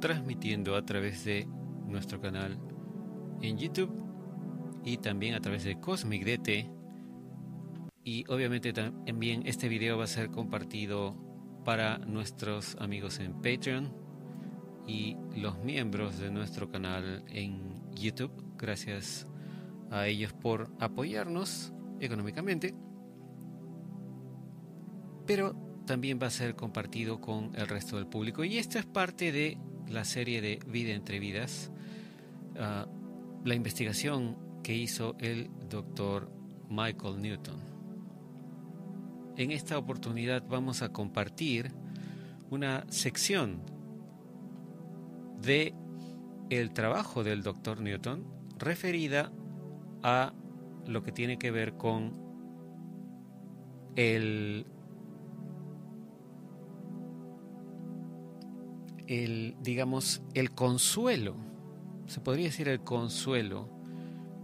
Transmitiendo a través de nuestro canal en YouTube y también a través de Cosmic DT. Y obviamente también este video va a ser compartido para nuestros amigos en Patreon y los miembros de nuestro canal en YouTube. Gracias a ellos por apoyarnos económicamente. Pero también va a ser compartido con el resto del público. Y esto es parte de la serie de Vida entre Vidas, ah, la investigación que hizo el doctor Michael Newton. En esta oportunidad vamos a compartir una sección de el trabajo del doctor Newton referida a lo que tiene que ver con el el, digamos, el consuelo, se podría decir el consuelo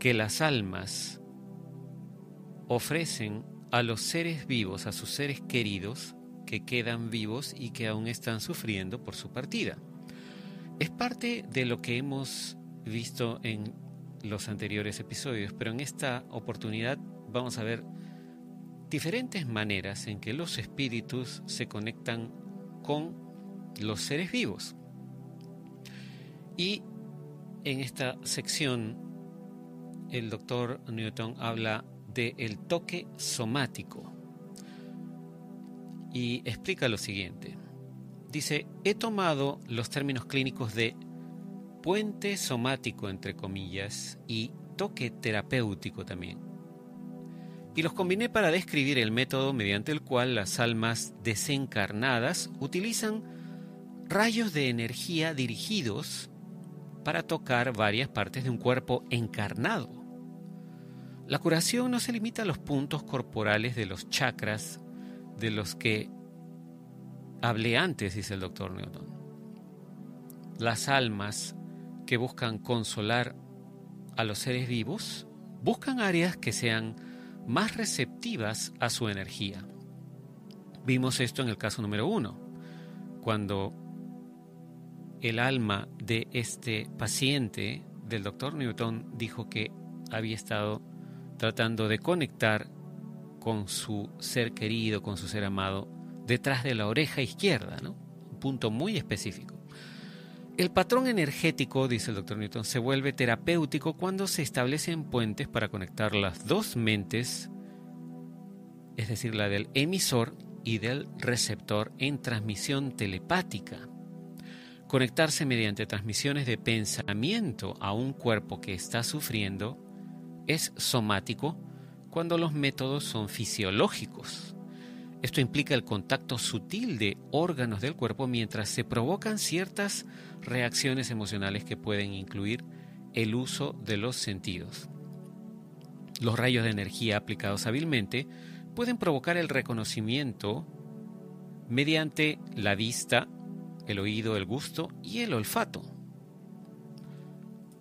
que las almas ofrecen a los seres vivos, a sus seres queridos que quedan vivos y que aún están sufriendo por su partida. Es parte de lo que hemos visto en los anteriores episodios, pero en esta oportunidad vamos a ver diferentes maneras en que los espíritus se conectan con los seres vivos. Y en esta sección el doctor Newton habla de el toque somático y explica lo siguiente. Dice, he tomado los términos clínicos de puente somático, entre comillas, y toque terapéutico también. Y los combiné para describir el método mediante el cual las almas desencarnadas utilizan rayos de energía dirigidos para tocar varias partes de un cuerpo encarnado. La curación no se limita a los puntos corporales de los chakras de los que hablé antes, dice el doctor Newton. Las almas que buscan consolar a los seres vivos buscan áreas que sean más receptivas a su energía. Vimos esto en el caso número uno, cuando el alma de este paciente del doctor Newton dijo que había estado tratando de conectar con su ser querido, con su ser amado, detrás de la oreja izquierda, ¿no? Un punto muy específico. El patrón energético, dice el doctor Newton, se vuelve terapéutico cuando se establecen puentes para conectar las dos mentes, es decir, la del emisor y del receptor en transmisión telepática. Conectarse mediante transmisiones de pensamiento a un cuerpo que está sufriendo es somático cuando los métodos son fisiológicos. Esto implica el contacto sutil de órganos del cuerpo mientras se provocan ciertas reacciones emocionales que pueden incluir el uso de los sentidos. Los rayos de energía aplicados hábilmente pueden provocar el reconocimiento mediante la vista, el oído, el gusto y el olfato.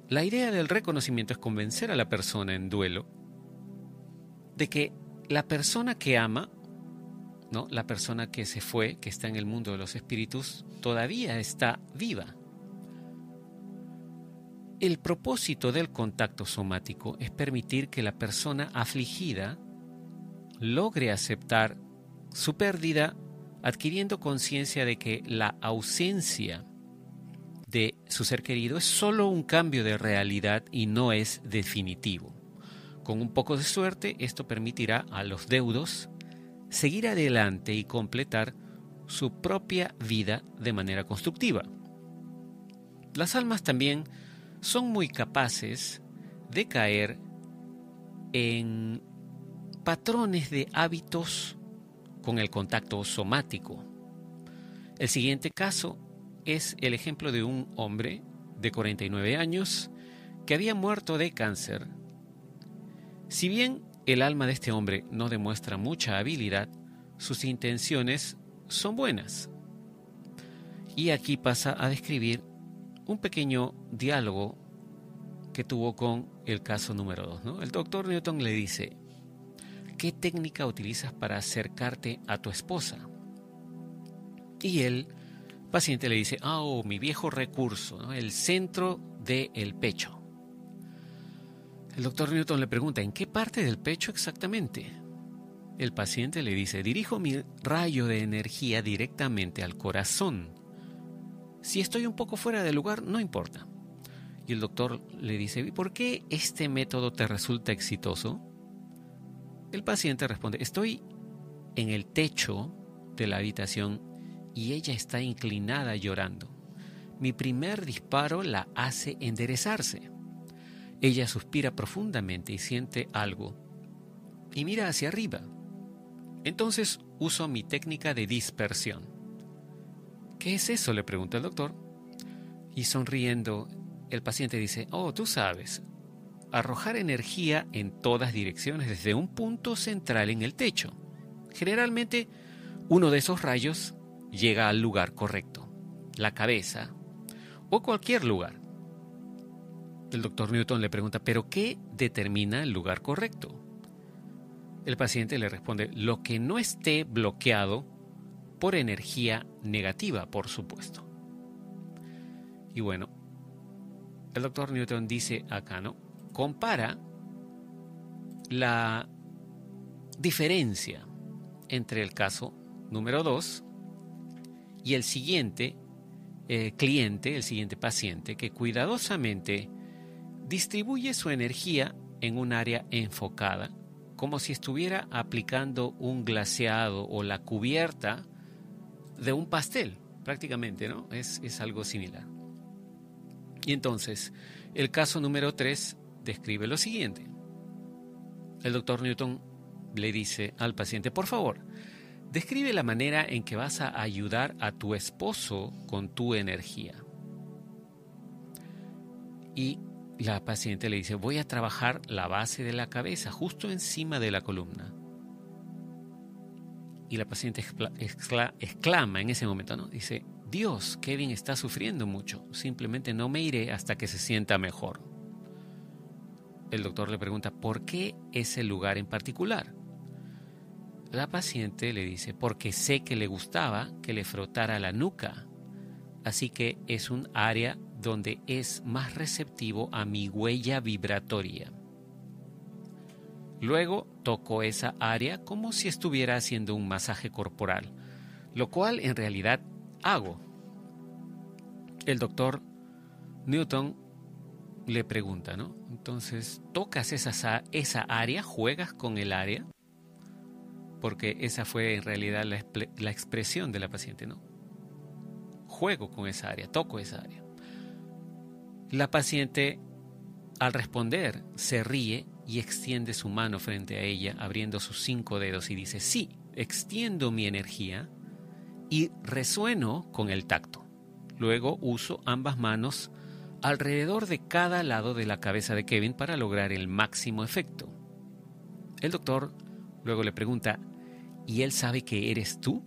La idea del reconocimiento es convencer a la persona en duelo de que la persona que ama, ¿no? la persona que se fue, que está en el mundo de los espíritus, todavía está viva. El propósito del contacto somático es permitir que la persona afligida logre aceptar su pérdida adquiriendo conciencia de que la ausencia de su ser querido es solo un cambio de realidad y no es definitivo. Con un poco de suerte, esto permitirá a los deudos seguir adelante y completar su propia vida de manera constructiva. Las almas también son muy capaces de caer en patrones de hábitos con el contacto somático. El siguiente caso es el ejemplo de un hombre de 49 años que había muerto de cáncer. Si bien el alma de este hombre no demuestra mucha habilidad, sus intenciones son buenas. Y aquí pasa a describir un pequeño diálogo que tuvo con el caso número 2. El doctor Newton le dice, ¿qué técnica utilizas para acercarte a tu esposa? Y él paciente le dice, oh, mi viejo recurso, el centro del pecho. El doctor Newton le pregunta, ¿en qué parte del pecho exactamente? El paciente le dice, dirijo mi rayo de energía directamente al corazón. Si estoy un poco fuera de lugar, no importa. Y el doctor le dice, ¿por qué este método te resulta exitoso? El paciente responde, estoy en el techo de la habitación y ella está inclinada llorando. Mi primer disparo la hace enderezarse. Ella suspira profundamente y siente algo y mira hacia arriba. Entonces uso mi técnica de dispersión. ¿Qué es eso? le pregunta el doctor. Y sonriendo, el paciente dice, oh, tú sabes, arrojar energía en todas direcciones desde un punto central en el techo. Generalmente, uno de esos rayos llega al lugar correcto, la cabeza o cualquier lugar. El doctor Newton le pregunta, ¿pero qué determina el lugar correcto? El paciente le responde, lo que no esté bloqueado por energía negativa, por supuesto. Y bueno, el doctor Newton dice acá, ¿no? Compara la diferencia entre el caso número 2 y el siguiente eh, cliente, el siguiente paciente, que cuidadosamente distribuye su energía en un área enfocada, como si estuviera aplicando un glaseado o la cubierta de un pastel, prácticamente, ¿no? Es, es algo similar. Y entonces, el caso número 3 describe lo siguiente. El doctor Newton le dice al paciente, por favor, Describe la manera en que vas a ayudar a tu esposo con tu energía. Y la paciente le dice, voy a trabajar la base de la cabeza, justo encima de la columna. Y la paciente exclama en ese momento, ¿no? Dice, Dios, Kevin está sufriendo mucho, simplemente no me iré hasta que se sienta mejor. El doctor le pregunta, ¿por qué ese lugar en particular? La paciente le dice, porque sé que le gustaba que le frotara la nuca, así que es un área donde es más receptivo a mi huella vibratoria. Luego toco esa área como si estuviera haciendo un masaje corporal, lo cual en realidad hago. El doctor Newton le pregunta, ¿no? Entonces, ¿tocas esa, esa área? ¿Juegas con el área? porque esa fue en realidad la, expresión de la paciente, ¿no? Juego con esa área, toco esa área. La paciente, al responder, se ríe y extiende su mano frente a ella, abriendo sus cinco dedos y dice, sí, extiendo mi energía y resueno con el tacto. Luego uso ambas manos alrededor de cada lado de la cabeza de Kevin para lograr el máximo efecto. El doctor luego le pregunta, ¿Y él sabe que eres tú?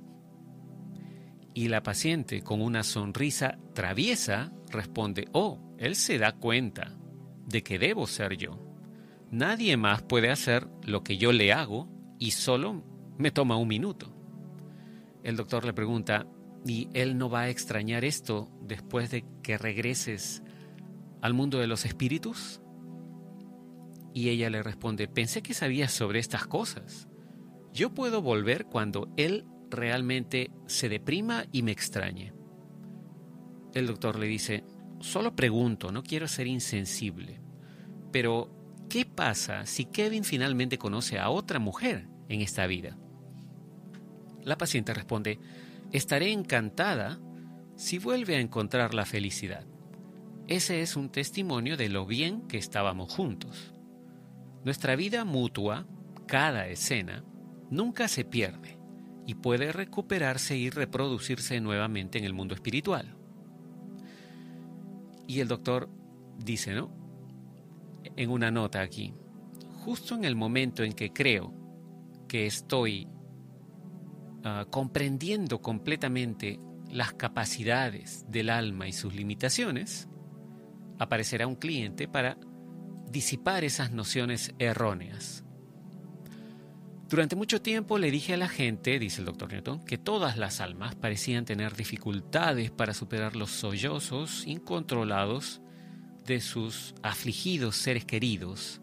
Y la paciente, con una sonrisa traviesa, responde, oh, él se da cuenta de que debo ser yo. Nadie más puede hacer lo que yo le hago y solo me toma un minuto. El doctor le pregunta, ¿y él no va a extrañar esto después de que regreses al mundo de los espíritus? Y ella le responde, pensé que sabías sobre estas cosas. Yo puedo volver cuando él realmente se deprima y me extrañe. El doctor le dice, solo pregunto, no quiero ser insensible, pero ¿qué pasa si Kevin finalmente conoce a otra mujer en esta vida? La paciente responde, estaré encantada si vuelve a encontrar la felicidad. Ese es un testimonio de lo bien que estábamos juntos. Nuestra vida mutua, cada escena, nunca se pierde y puede recuperarse y reproducirse nuevamente en el mundo espiritual. Y el doctor dice, ¿no? En una nota aquí, justo en el momento en que creo que estoy ah, comprendiendo completamente las capacidades del alma y sus limitaciones, aparecerá un cliente para disipar esas nociones erróneas Durante mucho tiempo le dije a la gente, dice el doctor Newton, que todas las almas parecían tener dificultades para superar los sollozos incontrolados de sus afligidos seres queridos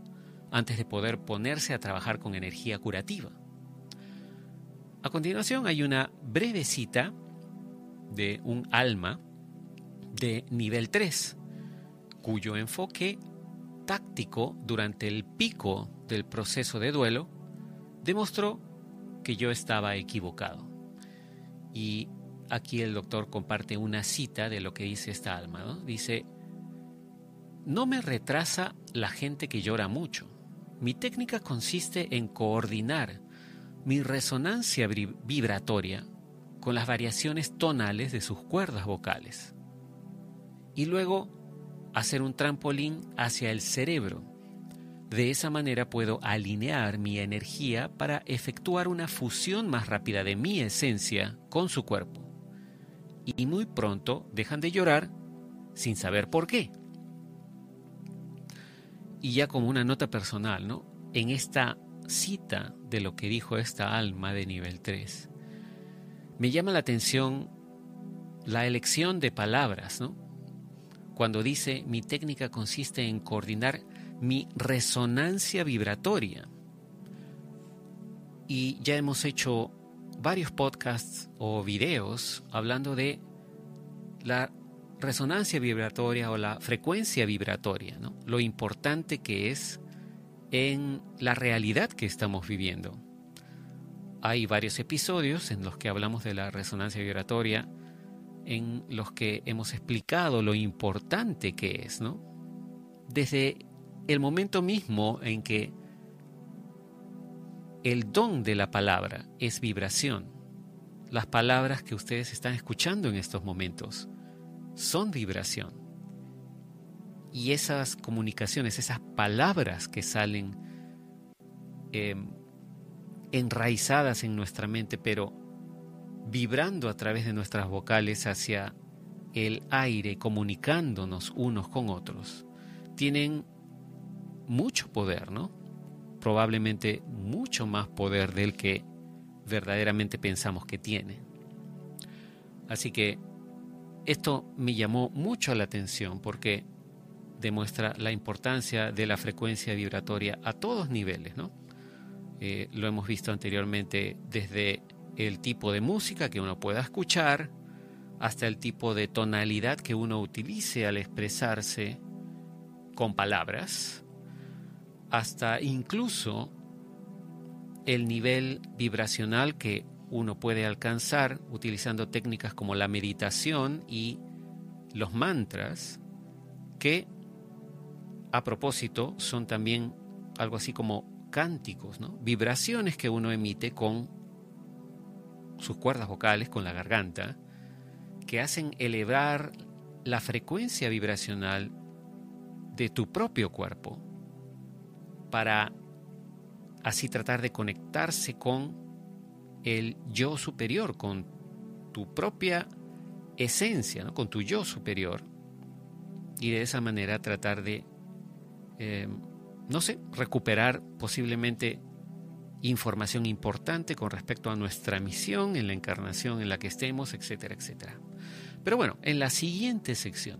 antes de poder ponerse a trabajar con energía curativa. A continuación hay una breve cita de un alma de nivel 3, cuyo enfoque táctico durante el pico del proceso de duelo demostró que yo estaba equivocado. Y aquí el doctor comparte una cita de lo que dice esta alma. Dice, no me retrasa la gente que llora mucho. Mi técnica consiste en coordinar mi resonancia vibratoria con las variaciones tonales de sus cuerdas vocales. Y luego hacer un trampolín hacia el cerebro de esa manera puedo alinear mi energía para efectuar una fusión más rápida de mi esencia con su cuerpo. Y muy pronto dejan de llorar sin saber por qué. Y ya como una nota personal, ¿no? En esta cita de lo que dijo esta alma de nivel 3, me llama la atención la elección de palabras, ¿no? Cuando dice mi técnica consiste en coordinar mi resonancia vibratoria. Y ya hemos hecho varios podcasts o videos hablando de la resonancia vibratoria o la frecuencia vibratoria, lo importante que es en la realidad que estamos viviendo. Hay varios episodios en los que hablamos de la resonancia vibratoria, en los que hemos explicado lo importante que es, ¿no? Desde el momento mismo en que el don de la palabra es vibración. Las palabras que ustedes están escuchando en estos momentos son vibración. Y esas comunicaciones, esas palabras que salen em, enraizadas en nuestra mente, pero vibrando a través de nuestras vocales hacia el aire, comunicándonos unos con otros, tienen mucho poder, ¿no? Probablemente mucho más poder del que verdaderamente pensamos que tiene. Así que esto me llamó mucho la atención porque demuestra la importancia de la frecuencia vibratoria a todos niveles, ¿no? Eh, lo hemos visto anteriormente desde el tipo de música que uno pueda escuchar hasta el tipo de tonalidad que uno utilice al expresarse con palabras, hasta incluso el nivel vibracional que uno puede alcanzar utilizando técnicas como la meditación y los mantras, que a propósito son también algo así como cánticos, ¿no? vibraciones que uno emite con sus cuerdas vocales, con la garganta, que hacen elevar la frecuencia vibracional de tu propio cuerpo para así tratar de conectarse con el yo superior, con tu propia esencia, con tu yo superior, y de esa manera tratar de, eh, no sé, recuperar posiblemente información importante con respecto a nuestra misión en la encarnación en la que estemos, etcétera, etcétera. Pero bueno, en la siguiente sección,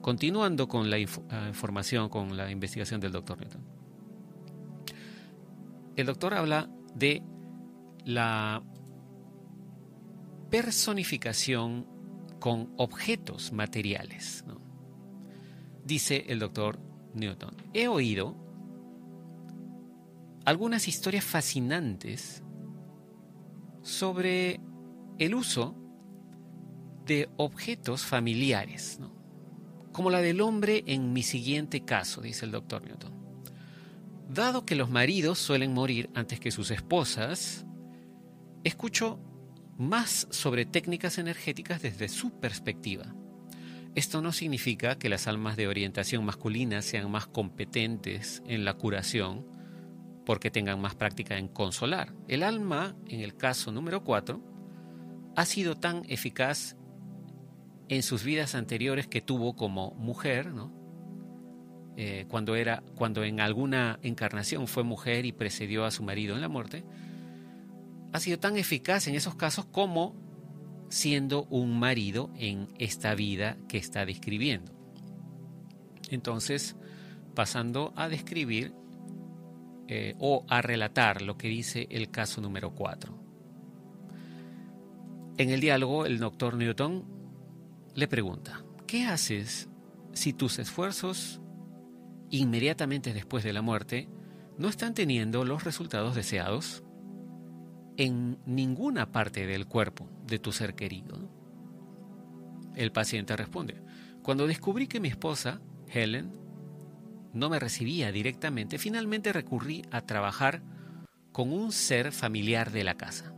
continuando con la ah, información, con la investigación del doctor Newton el doctor habla de la personificación con objetos materiales. Dice el doctor Newton, he oído algunas historias fascinantes sobre el uso de objetos familiares, como la del hombre en mi siguiente caso, dice el doctor Newton. Dado que los maridos suelen morir antes que sus esposas, escucho más sobre técnicas energéticas desde su perspectiva. Esto no significa que las almas de orientación masculina sean más competentes en la curación porque tengan más práctica en consolar. El alma, en el caso número 4, ha sido tan eficaz en sus vidas anteriores que tuvo como mujer. Eh, cuando, era, cuando en alguna encarnación fue mujer y precedió a su marido en la muerte, ha sido tan eficaz en esos casos como siendo un marido en esta vida que está describiendo. Entonces, pasando a describir eh, o a relatar lo que dice el caso número 4. En el diálogo, el doctor Newton le pregunta, ¿qué haces si tus esfuerzos inmediatamente después de la muerte no están teniendo los resultados deseados en ninguna parte del cuerpo de tu ser querido? El paciente responde, cuando descubrí que mi esposa, Helen, no me recibía directamente, finalmente recurrí a trabajar con un ser familiar de la casa.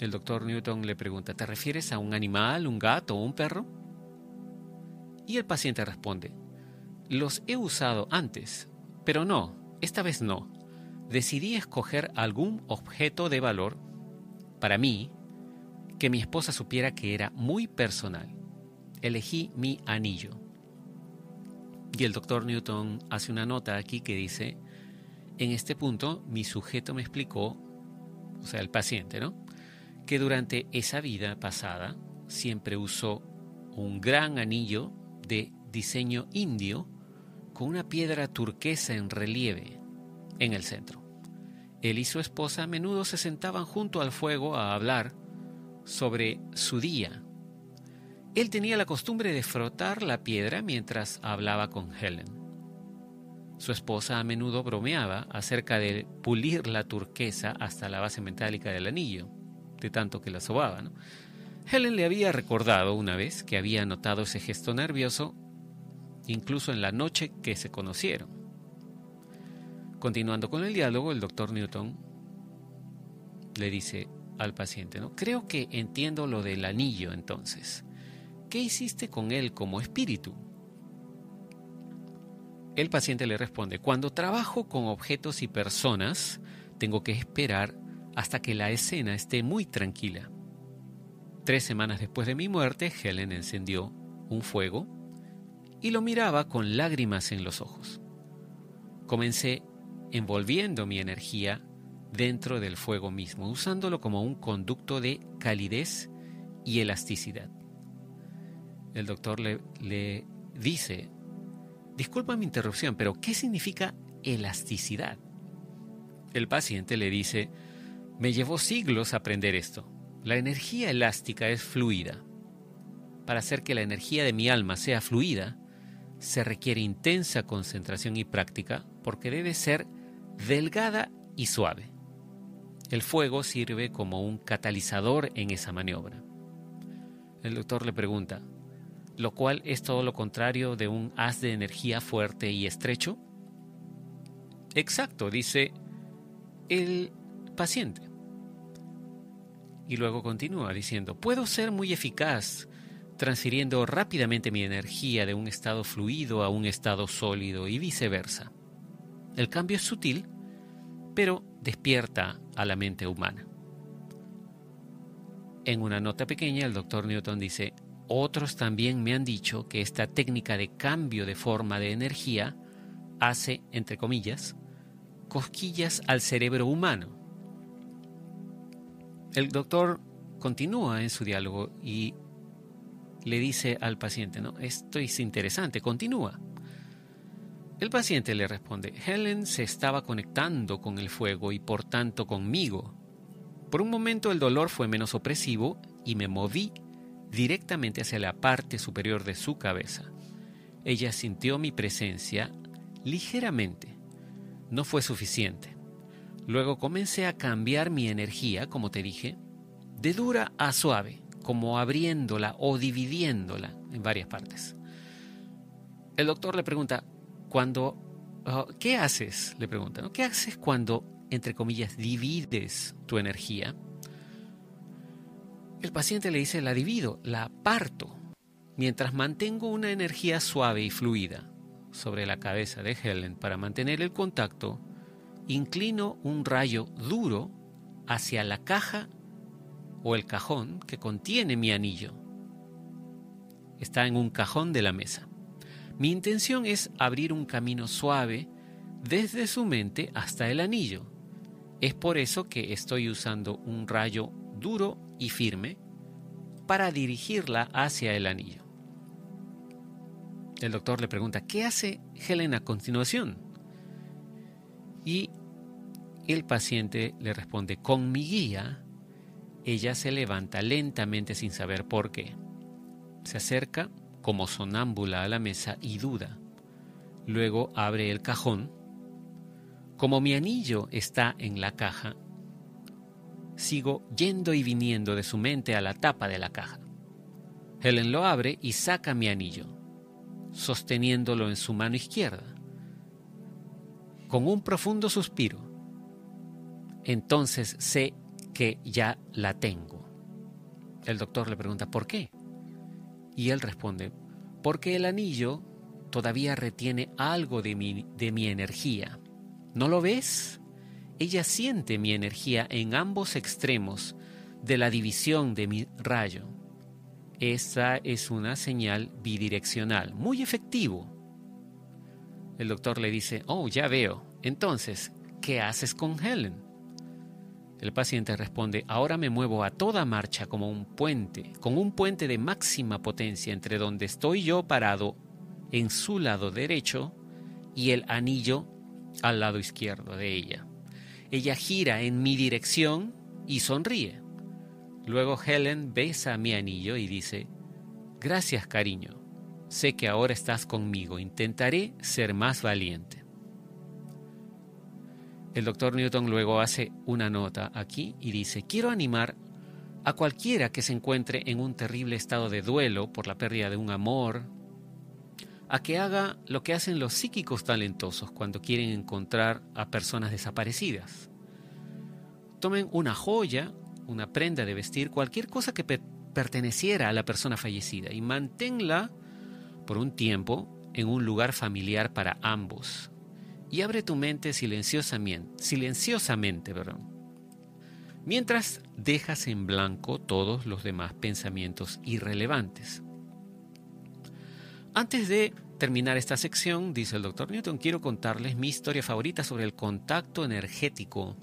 El doctor Newton le pregunta, ¿te refieres a un animal, un gato o un perro? Y el paciente responde, los he usado antes, pero no, esta vez no. Decidí escoger algún objeto de valor para mí que mi esposa supiera que era muy personal. Elegí mi anillo. Y el doctor Newton hace una nota aquí que dice, en este punto mi sujeto me explicó, o sea, el paciente, ¿no? Que durante esa vida pasada siempre usó un gran anillo de diseño indio con una piedra turquesa en relieve en el centro. Él y su esposa a menudo se sentaban junto al fuego a hablar sobre su día él tenía la costumbre de frotar la piedra mientras hablaba con Helen. Su esposa a menudo bromeaba acerca de pulir la turquesa hasta la base metálica del anillo, de tanto que la sobaba. Helen le había recordado una vez que había notado ese gesto nervioso incluso en la noche que se conocieron. Continuando con el diálogo, el doctor Newton le dice al paciente, ¿no? Creo que entiendo lo del anillo entonces. ¿Qué hiciste con él como espíritu? El paciente le responde, cuando trabajo con objetos y personas, tengo que esperar hasta que la escena esté muy tranquila. Tres semanas después de mi muerte, Helen encendió un fuego y lo miraba con lágrimas en los ojos. Comencé envolviendo mi energía dentro del fuego mismo, usándolo como un conducto de calidez y elasticidad el doctor le, dice, disculpa mi interrupción, pero ¿qué significa elasticidad? El paciente le dice, me llevó siglos aprender esto. La energía elástica es fluida. Para hacer que la energía de mi alma sea fluida, se requiere intensa concentración y práctica porque debe ser delgada y suave. El fuego sirve como un catalizador en esa maniobra. El doctor le pregunta, lo cual es todo lo contrario de un haz de energía fuerte y estrecho? Exacto, dice el paciente. Y luego continúa diciendo, puedo ser muy eficaz transfiriendo rápidamente mi energía de un estado fluido a un estado sólido y viceversa. El cambio es sutil, pero despierta a la mente humana. En una nota pequeña, el doctor Newton dice, otros también me han dicho que esta técnica de cambio de forma de energía hace, entre comillas, cosquillas al cerebro humano. El doctor continúa en su diálogo y le dice al paciente, ¿no? Esto es interesante, continúa. El paciente le responde, Helen se estaba conectando con el fuego y por tanto conmigo. Por un momento el dolor fue menos opresivo y me moví directamente hacia la parte superior de su cabeza. Ella sintió mi presencia ligeramente. No fue suficiente. Luego comencé a cambiar mi energía, como te dije, de dura a suave, como abriéndola o dividiéndola en varias partes. El doctor le pregunta, cuando, oh, ¿qué haces? Le pregunta. ¿qué haces cuando, entre comillas, divides tu energía? El paciente le dice, la divido, la parto, mientras mantengo una energía suave y fluida sobre la cabeza de Helen para mantener el contacto, inclino un rayo duro hacia la caja o el cajón que contiene mi anillo. Está en un cajón de la mesa. Mi intención es abrir un camino suave desde su mente hasta el anillo Es por eso que estoy usando un rayo duro y firme para dirigirla hacia el anillo. El doctor le pregunta, ¿qué hace Helen a continuación? Y el paciente le responde, con mi guía, ella se levanta lentamente sin saber por qué. Se acerca como sonámbula a la mesa y duda. Luego abre el cajón como mi anillo está en la caja, sigo yendo y viniendo de su mente a la tapa de la caja. Helen lo abre y saca mi anillo, sosteniéndolo en su mano izquierda. Con un profundo suspiro, entonces sé que ya la tengo. El doctor le pregunta, ¿por qué? Y él responde, porque el anillo todavía retiene algo de mi, de mi energía ¿No lo ves? Ella siente mi energía en ambos extremos de la división de mi rayo. Esa es una señal bidireccional, muy efectivo. El doctor le dice, oh, ya veo. Entonces, ¿qué haces con Helen? El paciente responde, ahora me muevo a toda marcha como un puente, con un puente de máxima potencia entre donde estoy yo parado en su lado derecho y el anillo al lado izquierdo de ella. Ella gira en mi dirección y sonríe. Luego Helen besa mi anillo y dice, Gracias cariño, sé que ahora estás conmigo, intentaré ser más valiente. El doctor Newton luego hace una nota aquí y dice, quiero animar a cualquiera que se encuentre en un terrible estado de duelo por la pérdida de un amor, a que haga lo que hacen los psíquicos talentosos cuando quieren encontrar a personas desaparecidas. Tomen una joya, una prenda de vestir, cualquier cosa que perteneciera a la persona fallecida y manténla por un tiempo en un lugar familiar para ambos. Y abre tu mente silenciosamente, silenciosamente mientras dejas en blanco todos los demás pensamientos irrelevantes. Antes de terminar esta sección, dice el doctor Newton, quiero contarles mi historia favorita sobre el contacto energético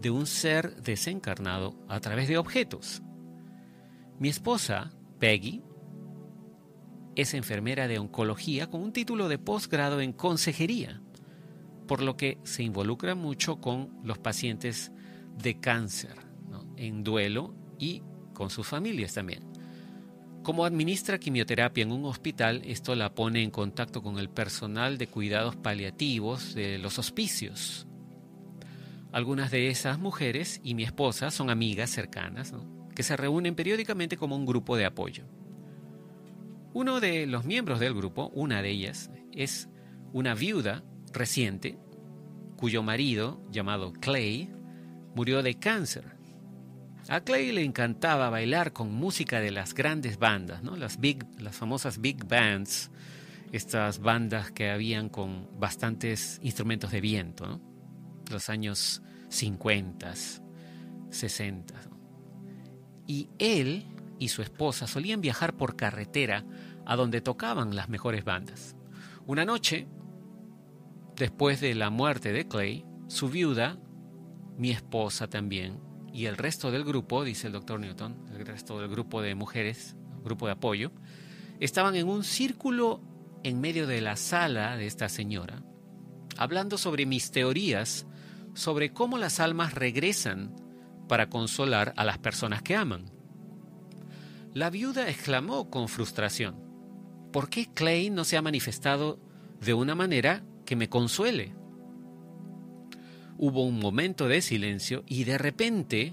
de un ser desencarnado a través de objetos. Mi esposa, Peggy, es enfermera de oncología con un título de posgrado en consejería, por lo que se involucra mucho con los pacientes de cáncer, en duelo y con sus familias también. Como administra quimioterapia en un hospital, esto la pone en contacto con el personal de cuidados paliativos de los hospicios. Algunas de esas mujeres y mi esposa son amigas cercanas, que se reúnen periódicamente como un grupo de apoyo. Uno de los miembros del grupo, una de ellas, es una viuda reciente cuyo marido, llamado Clay, murió de cáncer a Clay le encantaba bailar con música de las grandes bandas, ¿no? las, big, las famosas big bands, estas bandas que habían con bastantes instrumentos de viento, los años 50, 60. Y él y su esposa solían viajar por carretera a donde tocaban las mejores bandas. Una noche, después de la muerte de Clay, su viuda, mi esposa también, y el resto del grupo, dice el doctor Newton, el resto del grupo de mujeres, grupo de apoyo, estaban en un círculo en medio de la sala de esta señora, hablando sobre mis teorías sobre cómo las almas regresan para consolar a las personas que aman. La viuda exclamó con frustración, ¿por qué Clay no se ha manifestado de una manera que me consuele? Hubo un momento de silencio y de repente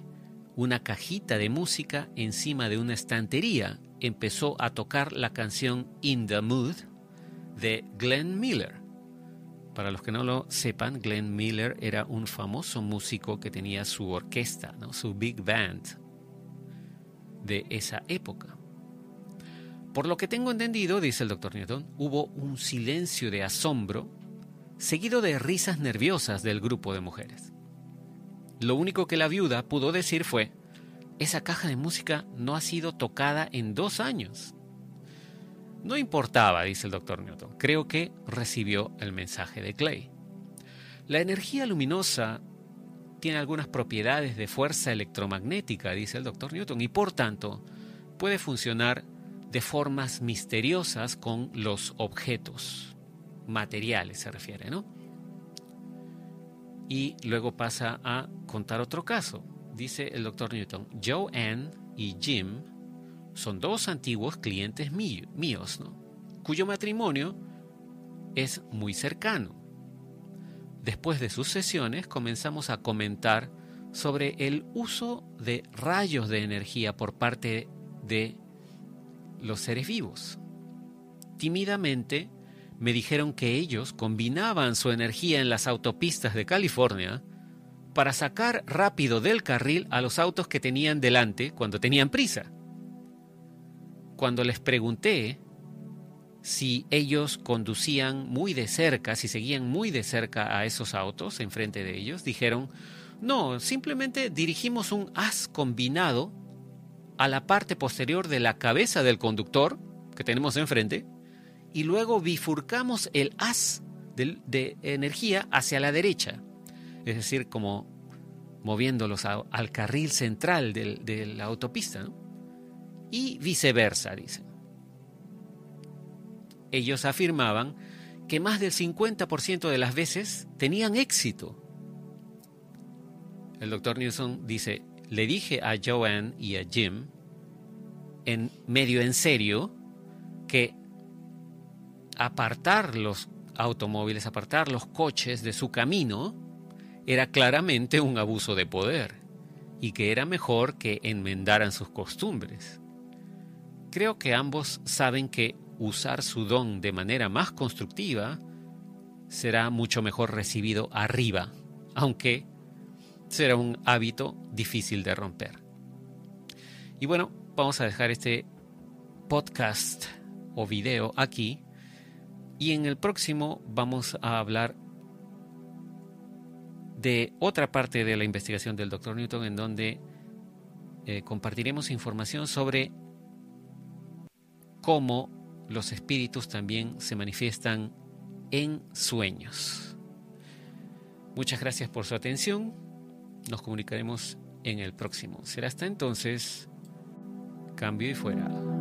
una cajita de música encima de una estantería empezó a tocar la canción In the Mood de Glenn Miller. Para los que no lo sepan, Glenn Miller era un famoso músico que tenía su orquesta, su big band de esa época. Por lo que tengo entendido, dice el doctor Newton, hubo un silencio de asombro seguido de risas nerviosas del grupo de mujeres. Lo único que la viuda pudo decir fue, esa caja de música no ha sido tocada en dos años. No importaba, dice el doctor Newton, creo que recibió el mensaje de Clay. La energía luminosa tiene algunas propiedades de fuerza electromagnética, dice el doctor Newton, y por tanto puede funcionar de formas misteriosas con los objetos materiales, se refiere, ¿no? Y luego pasa a contar otro caso. Dice el doctor Newton, Joanne y Jim son dos antiguos clientes míos, ¿no? cuyo matrimonio es muy cercano. Después de sus sesiones comenzamos a comentar sobre el uso de rayos de energía por parte de los seres vivos. Tímidamente me dijeron que ellos combinaban su energía en las autopistas de California para sacar rápido del carril a los autos que tenían delante cuando tenían prisa. Cuando les pregunté si ellos conducían muy de cerca, si seguían muy de cerca a esos autos enfrente de ellos, dijeron, no, simplemente dirigimos un haz combinado a la parte posterior de la cabeza del conductor que tenemos enfrente y luego bifurcamos el haz de, energía hacia la derecha, es decir, como moviéndolos al carril central de la autopista, y viceversa, dicen. Ellos afirmaban que más del 50% de las veces tenían éxito. El doctor Newsom dice, le dije a Joanne y a Jim, en medio en serio, que apartar los automóviles, apartar los coches de su camino, era claramente un abuso de poder y que era mejor que enmendaran sus costumbres. Creo que ambos saben que usar su don de manera más constructiva será mucho mejor recibido arriba, aunque será un hábito difícil de romper. Y bueno, vamos a dejar este podcast o video aquí y en el próximo vamos a hablar de otra parte de la investigación del Dr. Newton en donde eh, compartiremos información sobre cómo los espíritus también se manifiestan en sueños. Muchas gracias por su atención. Nos comunicaremos en el próximo. Será hasta entonces. Cambio y fuera.